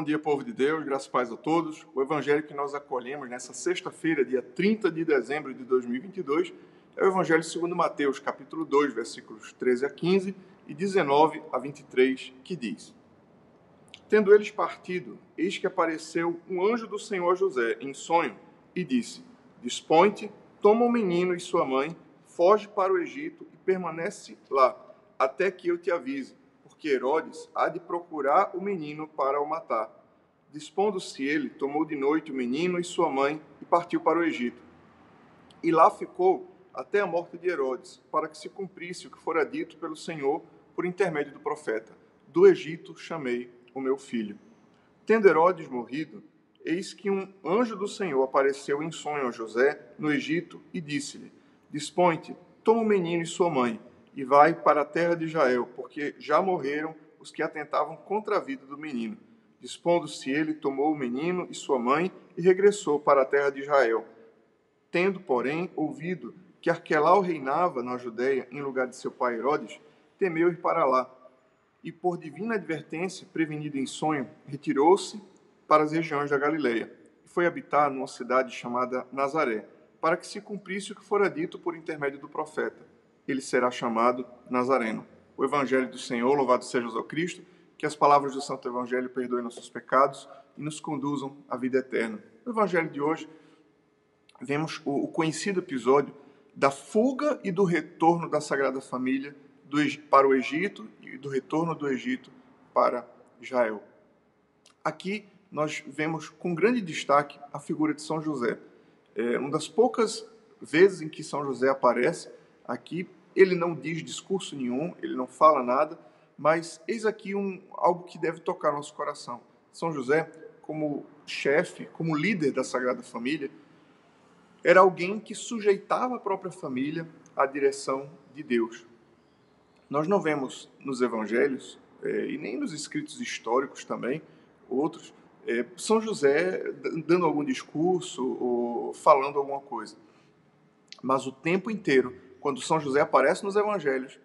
Bom dia, povo de Deus, graças e paz a todos. O evangelho que nós acolhemos nessa sexta-feira, dia 30 de dezembro de 2022, é o evangelho segundo Mateus, capítulo 2, versículos 13 a 15 e 19 a 23, que diz: Tendo eles partido, eis que apareceu um anjo do Senhor José em sonho e disse: Dispõe-te, toma o menino e sua mãe, foge para o Egito e permanece lá, até que eu te avise porque Herodes há de procurar o menino para o matar. Dispondo-se ele, tomou de noite o menino e sua mãe e partiu para o Egito. E lá ficou até a morte de Herodes, para que se cumprisse o que fora dito pelo Senhor por intermédio do profeta: Do Egito chamei o meu filho. Tendo Herodes morrido, eis que um anjo do Senhor apareceu em sonho a José no Egito e disse-lhe: Dispõe-te, toma o menino e sua mãe e vai para a terra de Israel, porque já morreram os que atentavam contra a vida do menino. Dispondo-se ele, tomou o menino e sua mãe e regressou para a terra de Israel. Tendo, porém, ouvido que Arquelau reinava na Judéia em lugar de seu pai Herodes, temeu ir para lá. E por divina advertência, prevenido em sonho, retirou-se para as regiões da Galileia e foi habitar numa cidade chamada Nazaré, para que se cumprisse o que fora dito por intermédio do profeta ele será chamado Nazareno. O Evangelho do Senhor, louvado seja o Cristo, que as palavras do Santo Evangelho perdoem nossos pecados e nos conduzam à vida eterna. No Evangelho de hoje, vemos o conhecido episódio da fuga e do retorno da Sagrada Família para o Egito e do retorno do Egito para Israel. Aqui nós vemos com grande destaque a figura de São José. É uma das poucas vezes em que São José aparece aqui ele não diz discurso nenhum, ele não fala nada, mas eis aqui um, algo que deve tocar nosso coração. São José, como chefe, como líder da Sagrada Família, era alguém que sujeitava a própria família à direção de Deus. Nós não vemos nos evangelhos, é, e nem nos escritos históricos também, outros, é, São José dando algum discurso ou falando alguma coisa. Mas o tempo inteiro quando São José aparece nos evangelhos,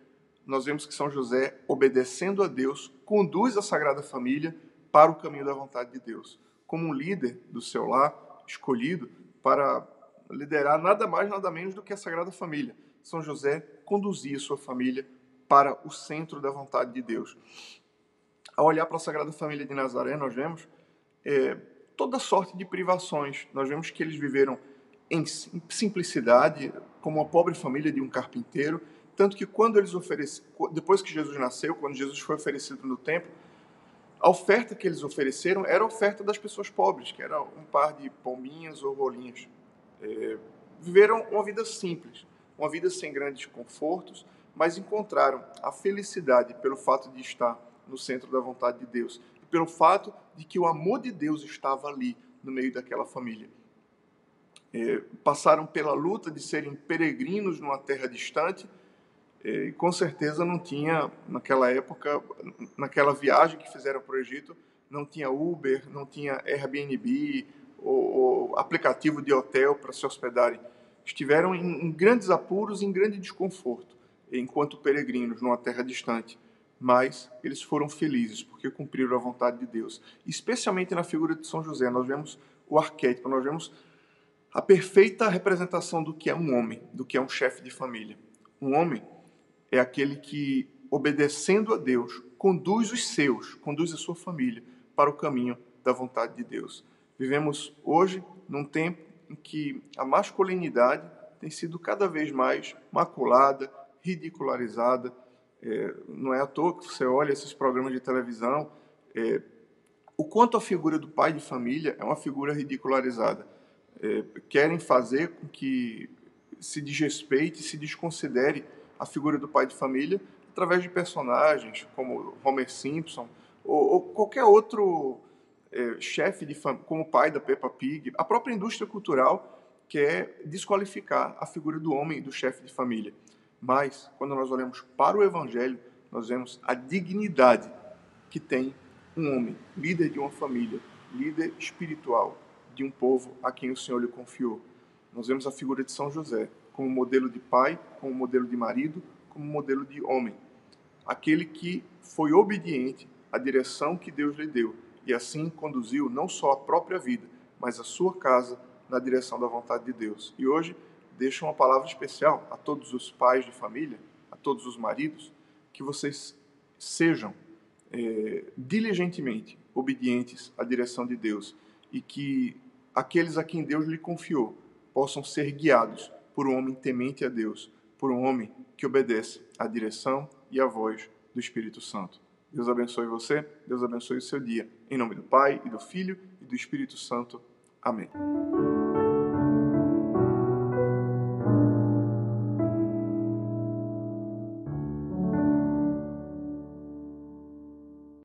nós vemos que São José, obedecendo a Deus, conduz a Sagrada Família para o caminho da vontade de Deus, como um líder do seu lar, escolhido para liderar nada mais, nada menos do que a Sagrada Família. São José conduzia sua família para o centro da vontade de Deus. Ao olhar para a Sagrada Família de Nazaré, nós vemos é, toda sorte de privações. Nós vemos que eles viveram em simplicidade, como uma pobre família de um carpinteiro, tanto que quando eles ofereceram, depois que Jesus nasceu, quando Jesus foi oferecido no templo, a oferta que eles ofereceram era a oferta das pessoas pobres, que era um par de palminhas ou rolinhas. É, viveram uma vida simples, uma vida sem grandes confortos, mas encontraram a felicidade pelo fato de estar no centro da vontade de Deus e pelo fato de que o amor de Deus estava ali no meio daquela família é, passaram pela luta de serem peregrinos numa terra distante, é, e com certeza não tinha, naquela época, naquela viagem que fizeram para o Egito, não tinha Uber, não tinha Airbnb, ou, ou aplicativo de hotel para se hospedarem. Estiveram em, em grandes apuros, em grande desconforto, enquanto peregrinos numa terra distante mas eles foram felizes porque cumpriram a vontade de Deus. Especialmente na figura de São José, nós vemos o arquétipo, nós vemos a perfeita representação do que é um homem, do que é um chefe de família. Um homem é aquele que, obedecendo a Deus, conduz os seus, conduz a sua família para o caminho da vontade de Deus. Vivemos hoje num tempo em que a masculinidade tem sido cada vez mais maculada, ridicularizada. É, não é à toa que você olha esses programas de televisão, é, o quanto a figura do pai de família é uma figura ridicularizada é, querem fazer com que se desrespeite, se desconsidere a figura do pai de família através de personagens como Homer Simpson ou, ou qualquer outro é, chefe de família, como pai da Peppa Pig. A própria indústria cultural quer desqualificar a figura do homem, do chefe de família. Mas, quando nós olhamos para o Evangelho, nós vemos a dignidade que tem um homem, líder de uma família, líder espiritual, de um povo a quem o Senhor lhe confiou. Nós vemos a figura de São José como modelo de pai, como modelo de marido, como modelo de homem. Aquele que foi obediente à direção que Deus lhe deu e assim conduziu não só a própria vida, mas a sua casa na direção da vontade de Deus. E hoje deixo uma palavra especial a todos os pais de família, a todos os maridos, que vocês sejam é, diligentemente obedientes à direção de Deus e que aqueles a quem Deus lhe confiou possam ser guiados por um homem temente a Deus, por um homem que obedece à direção e à voz do Espírito Santo. Deus abençoe você, Deus abençoe o seu dia. Em nome do Pai, e do Filho e do Espírito Santo. Amém.